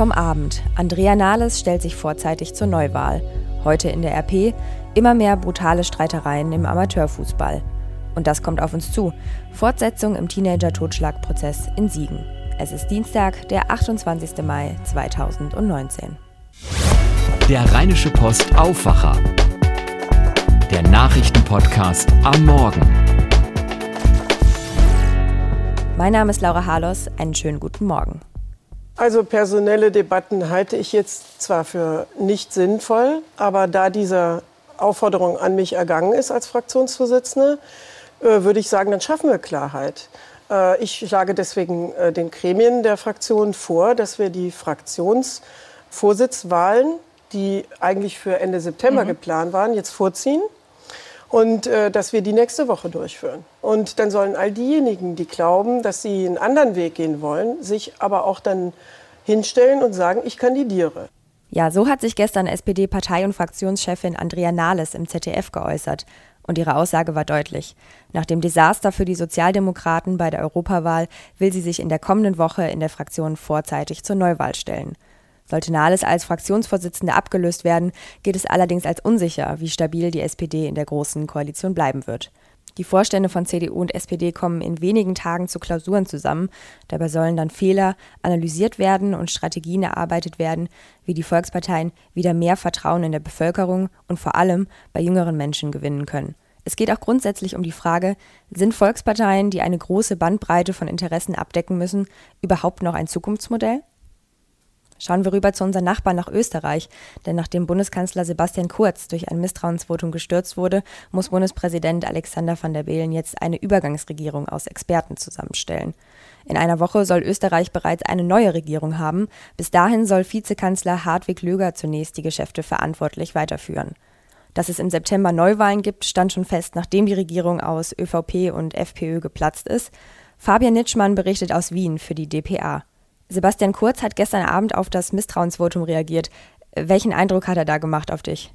Vom Abend. Andrea Nahles stellt sich vorzeitig zur Neuwahl. Heute in der RP immer mehr brutale Streitereien im Amateurfußball. Und das kommt auf uns zu. Fortsetzung im Teenager-Totschlagprozess in Siegen. Es ist Dienstag, der 28. Mai 2019. Der Rheinische Post Aufwacher. Der Nachrichtenpodcast am Morgen. Mein Name ist Laura Harlos. Einen schönen guten Morgen. Also personelle Debatten halte ich jetzt zwar für nicht sinnvoll, aber da diese Aufforderung an mich ergangen ist als Fraktionsvorsitzende, äh, würde ich sagen, dann schaffen wir Klarheit. Äh, ich schlage deswegen äh, den Gremien der Fraktion vor, dass wir die Fraktionsvorsitzwahlen, die eigentlich für Ende September mhm. geplant waren, jetzt vorziehen und äh, dass wir die nächste Woche durchführen. Und dann sollen all diejenigen, die glauben, dass sie einen anderen Weg gehen wollen, sich aber auch dann hinstellen und sagen, ich kandidiere. Ja, so hat sich gestern SPD-Partei- und Fraktionschefin Andrea Nahles im ZDF geäußert. Und ihre Aussage war deutlich. Nach dem Desaster für die Sozialdemokraten bei der Europawahl will sie sich in der kommenden Woche in der Fraktion vorzeitig zur Neuwahl stellen. Sollte Nahles als Fraktionsvorsitzende abgelöst werden, geht es allerdings als unsicher, wie stabil die SPD in der Großen Koalition bleiben wird. Die Vorstände von CDU und SPD kommen in wenigen Tagen zu Klausuren zusammen. Dabei sollen dann Fehler analysiert werden und Strategien erarbeitet werden, wie die Volksparteien wieder mehr Vertrauen in der Bevölkerung und vor allem bei jüngeren Menschen gewinnen können. Es geht auch grundsätzlich um die Frage, sind Volksparteien, die eine große Bandbreite von Interessen abdecken müssen, überhaupt noch ein Zukunftsmodell? Schauen wir rüber zu unseren Nachbarn nach Österreich, denn nachdem Bundeskanzler Sebastian Kurz durch ein Misstrauensvotum gestürzt wurde, muss Bundespräsident Alexander van der Bellen jetzt eine Übergangsregierung aus Experten zusammenstellen. In einer Woche soll Österreich bereits eine neue Regierung haben. Bis dahin soll Vizekanzler Hartwig Löger zunächst die Geschäfte verantwortlich weiterführen. Dass es im September Neuwahlen gibt, stand schon fest, nachdem die Regierung aus ÖVP und FPÖ geplatzt ist. Fabian Nitschmann berichtet aus Wien für die dpa. Sebastian Kurz hat gestern Abend auf das Misstrauensvotum reagiert. Welchen Eindruck hat er da gemacht auf dich?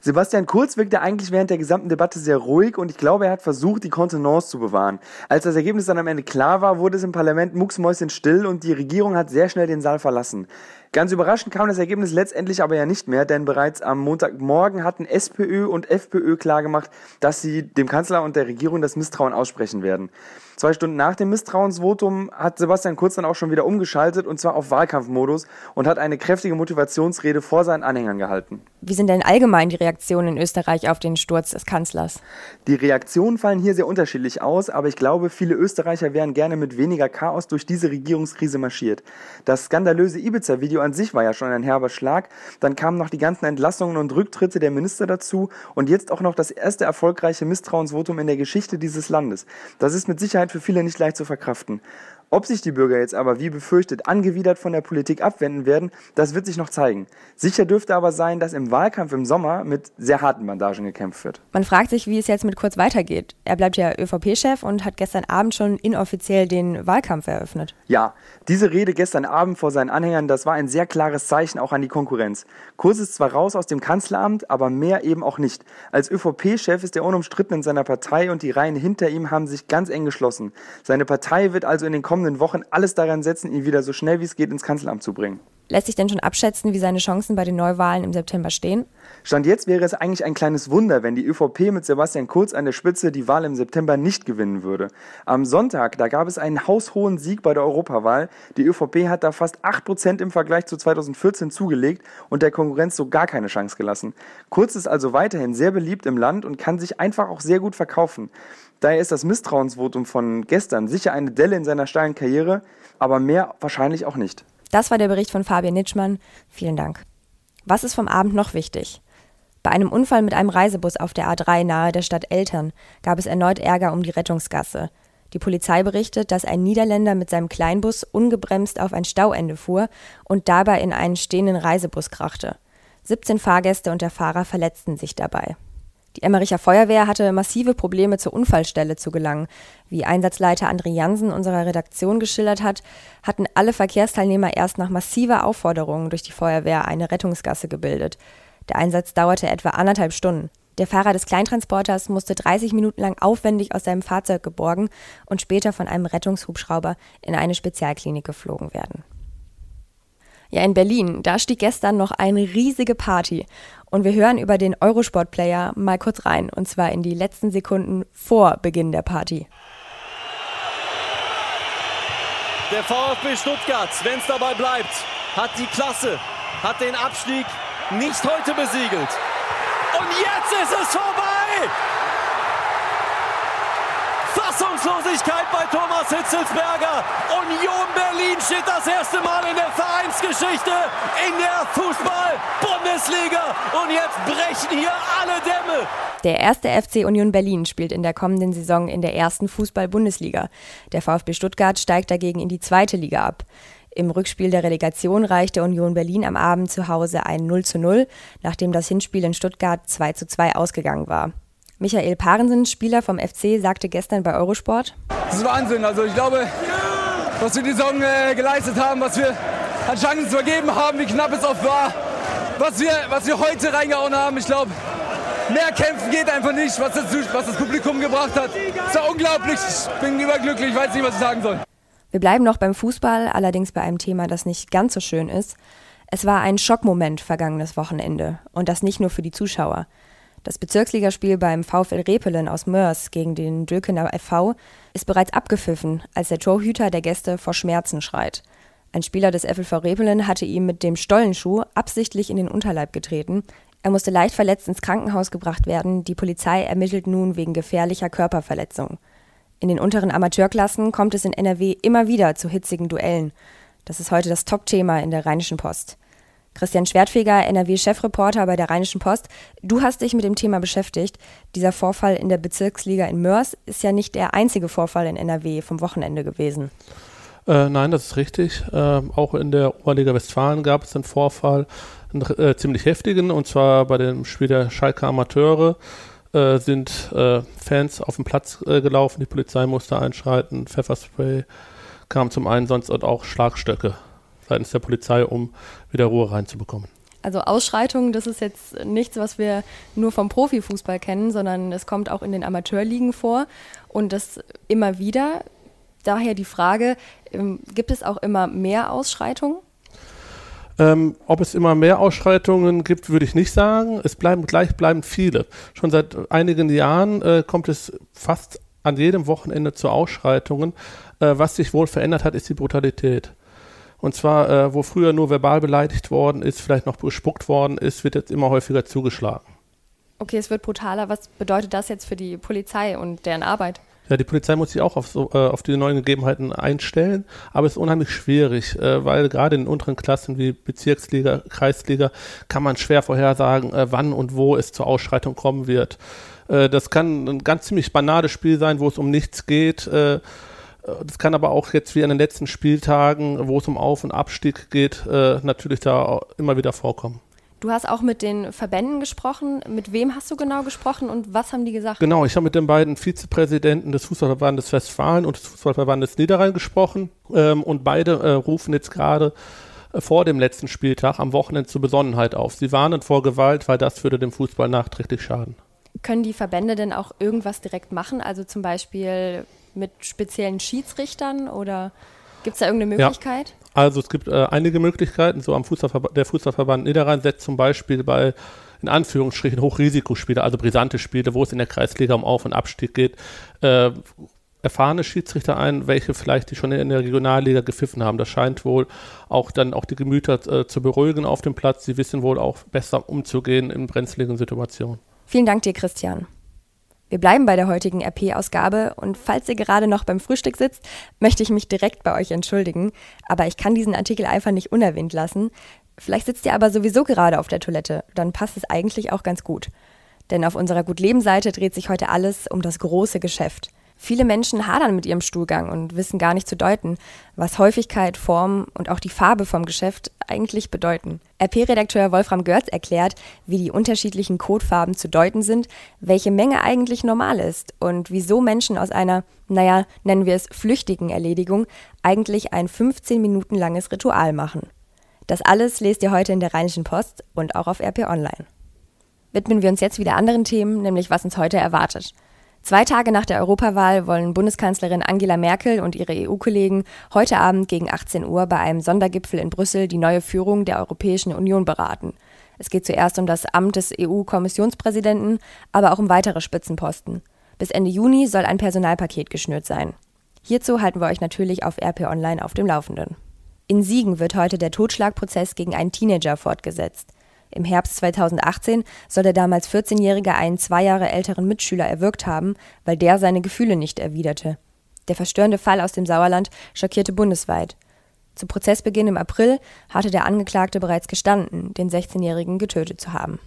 Sebastian Kurz wirkte eigentlich während der gesamten Debatte sehr ruhig und ich glaube, er hat versucht, die Kontenance zu bewahren. Als das Ergebnis dann am Ende klar war, wurde es im Parlament mucksmäuschenstill und die Regierung hat sehr schnell den Saal verlassen. Ganz überraschend kam das Ergebnis letztendlich aber ja nicht mehr, denn bereits am Montagmorgen hatten SPÖ und FPÖ klargemacht, dass sie dem Kanzler und der Regierung das Misstrauen aussprechen werden. Zwei Stunden nach dem Misstrauensvotum hat Sebastian Kurz dann auch schon wieder umgeschaltet und zwar auf Wahlkampfmodus und hat eine kräftige Motivationsrede vor seinen Anhängern gehalten. Wie sind denn allgemein die Reaktionen in Österreich auf den Sturz des Kanzlers? Die Reaktionen fallen hier sehr unterschiedlich aus, aber ich glaube, viele Österreicher wären gerne mit weniger Chaos durch diese Regierungskrise marschiert. Das skandalöse Ibiza-Video an sich war ja schon ein herber Schlag. Dann kamen noch die ganzen Entlassungen und Rücktritte der Minister dazu und jetzt auch noch das erste erfolgreiche Misstrauensvotum in der Geschichte dieses Landes. Das ist mit Sicherheit für viele nicht leicht zu verkraften. Ob sich die Bürger jetzt aber, wie befürchtet, angewidert von der Politik abwenden werden, das wird sich noch zeigen. Sicher dürfte aber sein, dass im Wahlkampf im Sommer mit sehr harten Bandagen gekämpft wird. Man fragt sich, wie es jetzt mit Kurz weitergeht. Er bleibt ja ÖVP-Chef und hat gestern Abend schon inoffiziell den Wahlkampf eröffnet. Ja, diese Rede gestern Abend vor seinen Anhängern, das war ein sehr klares Zeichen auch an die Konkurrenz. Kurz ist zwar raus aus dem Kanzleramt, aber mehr eben auch nicht. Als ÖVP-Chef ist er unumstritten in seiner Partei und die Reihen hinter ihm haben sich ganz eng geschlossen. Seine Partei wird also in den kommenden Wochen alles daran setzen, ihn wieder so schnell wie es geht ins Kanzleramt zu bringen. Lässt sich denn schon abschätzen, wie seine Chancen bei den Neuwahlen im September stehen? Stand jetzt wäre es eigentlich ein kleines Wunder, wenn die ÖVP mit Sebastian Kurz an der Spitze die Wahl im September nicht gewinnen würde. Am Sonntag, da gab es einen haushohen Sieg bei der Europawahl. Die ÖVP hat da fast 8% im Vergleich zu 2014 zugelegt und der Konkurrenz so gar keine Chance gelassen. Kurz ist also weiterhin sehr beliebt im Land und kann sich einfach auch sehr gut verkaufen. Daher ist das Misstrauensvotum von gestern sicher eine Delle in seiner steilen Karriere, aber mehr wahrscheinlich auch nicht. Das war der Bericht von Fabian Nitschmann. Vielen Dank. Was ist vom Abend noch wichtig? Bei einem Unfall mit einem Reisebus auf der A3 nahe der Stadt Eltern gab es erneut Ärger um die Rettungsgasse. Die Polizei berichtet, dass ein Niederländer mit seinem Kleinbus ungebremst auf ein Stauende fuhr und dabei in einen stehenden Reisebus krachte. 17 Fahrgäste und der Fahrer verletzten sich dabei. Die Emmericher Feuerwehr hatte massive Probleme zur Unfallstelle zu gelangen. Wie Einsatzleiter André Jansen unserer Redaktion geschildert hat, hatten alle Verkehrsteilnehmer erst nach massiver Aufforderung durch die Feuerwehr eine Rettungsgasse gebildet. Der Einsatz dauerte etwa anderthalb Stunden. Der Fahrer des Kleintransporters musste 30 Minuten lang aufwendig aus seinem Fahrzeug geborgen und später von einem Rettungshubschrauber in eine Spezialklinik geflogen werden. Ja, in Berlin, da stieg gestern noch eine riesige Party. Und wir hören über den Eurosport-Player mal kurz rein, und zwar in die letzten Sekunden vor Beginn der Party. Der VfB Stuttgart, wenn es dabei bleibt, hat die Klasse, hat den Abstieg nicht heute besiegelt. Und jetzt ist es vorbei! Fassungslosigkeit bei Thomas Hitzelsberger. Union Berlin steht das erste Mal in der Vereinsgeschichte in der Fußball-Bundesliga. Und jetzt brechen hier alle Dämme. Der erste FC Union Berlin spielt in der kommenden Saison in der ersten Fußball-Bundesliga. Der VfB Stuttgart steigt dagegen in die zweite Liga ab. Im Rückspiel der Relegation reichte Union Berlin am Abend zu Hause ein 0 zu 0, nachdem das Hinspiel in Stuttgart 2 zu 2 ausgegangen war. Michael Parensen, Spieler vom FC, sagte gestern bei Eurosport: Das ist Wahnsinn. Also ich glaube, was wir die Saison äh, geleistet haben, was wir an Chancen vergeben haben, wie knapp es oft war, was wir, was wir heute reingehauen haben. Ich glaube, mehr kämpfen geht einfach nicht, was das, was das Publikum gebracht hat. Es war unglaublich. Ich bin überglücklich, ich weiß nicht, was ich sagen soll. Wir bleiben noch beim Fußball, allerdings bei einem Thema, das nicht ganz so schön ist. Es war ein Schockmoment vergangenes Wochenende und das nicht nur für die Zuschauer. Das Bezirksligaspiel beim VfL Repelen aus Mörs gegen den Dökener FV ist bereits abgepfiffen, als der Torhüter der Gäste vor Schmerzen schreit. Ein Spieler des FLV Repelen hatte ihm mit dem Stollenschuh absichtlich in den Unterleib getreten. Er musste leicht verletzt ins Krankenhaus gebracht werden. Die Polizei ermittelt nun wegen gefährlicher Körperverletzung. In den unteren Amateurklassen kommt es in NRW immer wieder zu hitzigen Duellen. Das ist heute das Top-Thema in der Rheinischen Post. Christian Schwertfeger, NRW-Chefreporter bei der Rheinischen Post. Du hast dich mit dem Thema beschäftigt. Dieser Vorfall in der Bezirksliga in Mörs ist ja nicht der einzige Vorfall in NRW vom Wochenende gewesen. Äh, nein, das ist richtig. Äh, auch in der Oberliga Westfalen gab es einen Vorfall, einen äh, ziemlich heftigen, und zwar bei dem Spiel der Schalke Amateure äh, sind äh, Fans auf den Platz äh, gelaufen, die Polizei musste einschreiten, Pfefferspray kam zum Einsatz und auch Schlagstöcke seitens der Polizei, um wieder Ruhe reinzubekommen. Also Ausschreitungen, das ist jetzt nichts, was wir nur vom Profifußball kennen, sondern es kommt auch in den Amateurligen vor und das immer wieder. Daher die Frage, ähm, gibt es auch immer mehr Ausschreitungen? Ähm, ob es immer mehr Ausschreitungen gibt, würde ich nicht sagen. Es bleiben gleich bleiben viele. Schon seit einigen Jahren äh, kommt es fast an jedem Wochenende zu Ausschreitungen. Äh, was sich wohl verändert hat, ist die Brutalität. Und zwar, äh, wo früher nur verbal beleidigt worden ist, vielleicht noch bespuckt worden ist, wird jetzt immer häufiger zugeschlagen. Okay, es wird brutaler. Was bedeutet das jetzt für die Polizei und deren Arbeit? Ja, die Polizei muss sich auch auf, so, äh, auf die neuen Gegebenheiten einstellen, aber es ist unheimlich schwierig, äh, weil gerade in unteren Klassen wie Bezirksliga, Kreisliga kann man schwer vorhersagen, äh, wann und wo es zur Ausschreitung kommen wird. Äh, das kann ein ganz ziemlich banales Spiel sein, wo es um nichts geht äh, das kann aber auch jetzt wie an den letzten Spieltagen, wo es um Auf- und Abstieg geht, äh, natürlich da immer wieder vorkommen. Du hast auch mit den Verbänden gesprochen. Mit wem hast du genau gesprochen und was haben die gesagt? Genau, ich habe mit den beiden Vizepräsidenten des Fußballverbandes Westfalen und des Fußballverbandes Niederrhein gesprochen ähm, und beide äh, rufen jetzt gerade äh, vor dem letzten Spieltag am Wochenende zur Besonnenheit auf. Sie warnen vor Gewalt, weil das würde dem Fußball nachträglich schaden. Können die Verbände denn auch irgendwas direkt machen? Also zum Beispiel mit speziellen Schiedsrichtern oder gibt es da irgendeine Möglichkeit? Ja. Also es gibt äh, einige Möglichkeiten. So am Fußballverband, der Fußballverband Niederrhein setzt zum Beispiel bei in Anführungsstrichen Hochrisikospiele, also brisante Spiele, wo es in der Kreisliga um Auf- und Abstieg geht, äh, erfahrene Schiedsrichter ein, welche vielleicht die schon in der Regionalliga gepfiffen haben. Das scheint wohl auch dann auch die Gemüter äh, zu beruhigen auf dem Platz. Sie wissen wohl auch besser umzugehen in brenzligen Situationen. Vielen Dank dir, Christian. Wir bleiben bei der heutigen RP-Ausgabe und falls ihr gerade noch beim Frühstück sitzt, möchte ich mich direkt bei euch entschuldigen, aber ich kann diesen Artikel einfach nicht unerwähnt lassen. Vielleicht sitzt ihr aber sowieso gerade auf der Toilette, dann passt es eigentlich auch ganz gut. Denn auf unserer Gut-Leben-Seite dreht sich heute alles um das große Geschäft. Viele Menschen hadern mit ihrem Stuhlgang und wissen gar nicht zu deuten, was Häufigkeit, Form und auch die Farbe vom Geschäft eigentlich bedeuten. RP-Redakteur Wolfram Görz erklärt, wie die unterschiedlichen Codefarben zu deuten sind, welche Menge eigentlich normal ist und wieso Menschen aus einer, naja, nennen wir es flüchtigen Erledigung, eigentlich ein 15 Minuten langes Ritual machen. Das alles lest ihr heute in der Rheinischen Post und auch auf RP Online. Widmen wir uns jetzt wieder anderen Themen, nämlich was uns heute erwartet. Zwei Tage nach der Europawahl wollen Bundeskanzlerin Angela Merkel und ihre EU-Kollegen heute Abend gegen 18 Uhr bei einem Sondergipfel in Brüssel die neue Führung der Europäischen Union beraten. Es geht zuerst um das Amt des EU-Kommissionspräsidenten, aber auch um weitere Spitzenposten. Bis Ende Juni soll ein Personalpaket geschnürt sein. Hierzu halten wir euch natürlich auf RP Online auf dem Laufenden. In Siegen wird heute der Totschlagprozess gegen einen Teenager fortgesetzt. Im Herbst 2018 soll der damals 14-Jährige einen zwei Jahre älteren Mitschüler erwürgt haben, weil der seine Gefühle nicht erwiderte. Der verstörende Fall aus dem Sauerland schockierte bundesweit. Zu Prozessbeginn im April hatte der Angeklagte bereits gestanden, den 16-Jährigen getötet zu haben.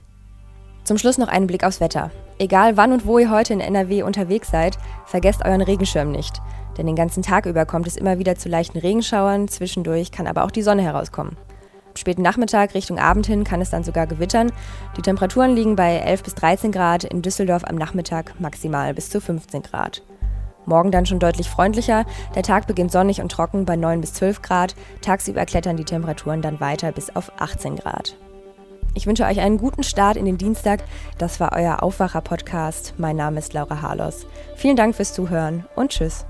Zum Schluss noch einen Blick aufs Wetter. Egal wann und wo ihr heute in NRW unterwegs seid, vergesst euren Regenschirm nicht. Denn den ganzen Tag über kommt es immer wieder zu leichten Regenschauern, zwischendurch kann aber auch die Sonne herauskommen späten Nachmittag Richtung Abend hin kann es dann sogar gewittern. Die Temperaturen liegen bei 11 bis 13 Grad, in Düsseldorf am Nachmittag maximal bis zu 15 Grad. Morgen dann schon deutlich freundlicher. Der Tag beginnt sonnig und trocken bei 9 bis 12 Grad. Tagsüber klettern die Temperaturen dann weiter bis auf 18 Grad. Ich wünsche euch einen guten Start in den Dienstag. Das war euer Aufwacher-Podcast. Mein Name ist Laura Harlos. Vielen Dank fürs Zuhören und Tschüss.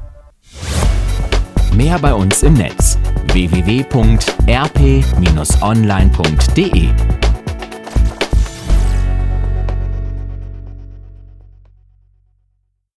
Mehr bei uns im Netz www.rp-online.de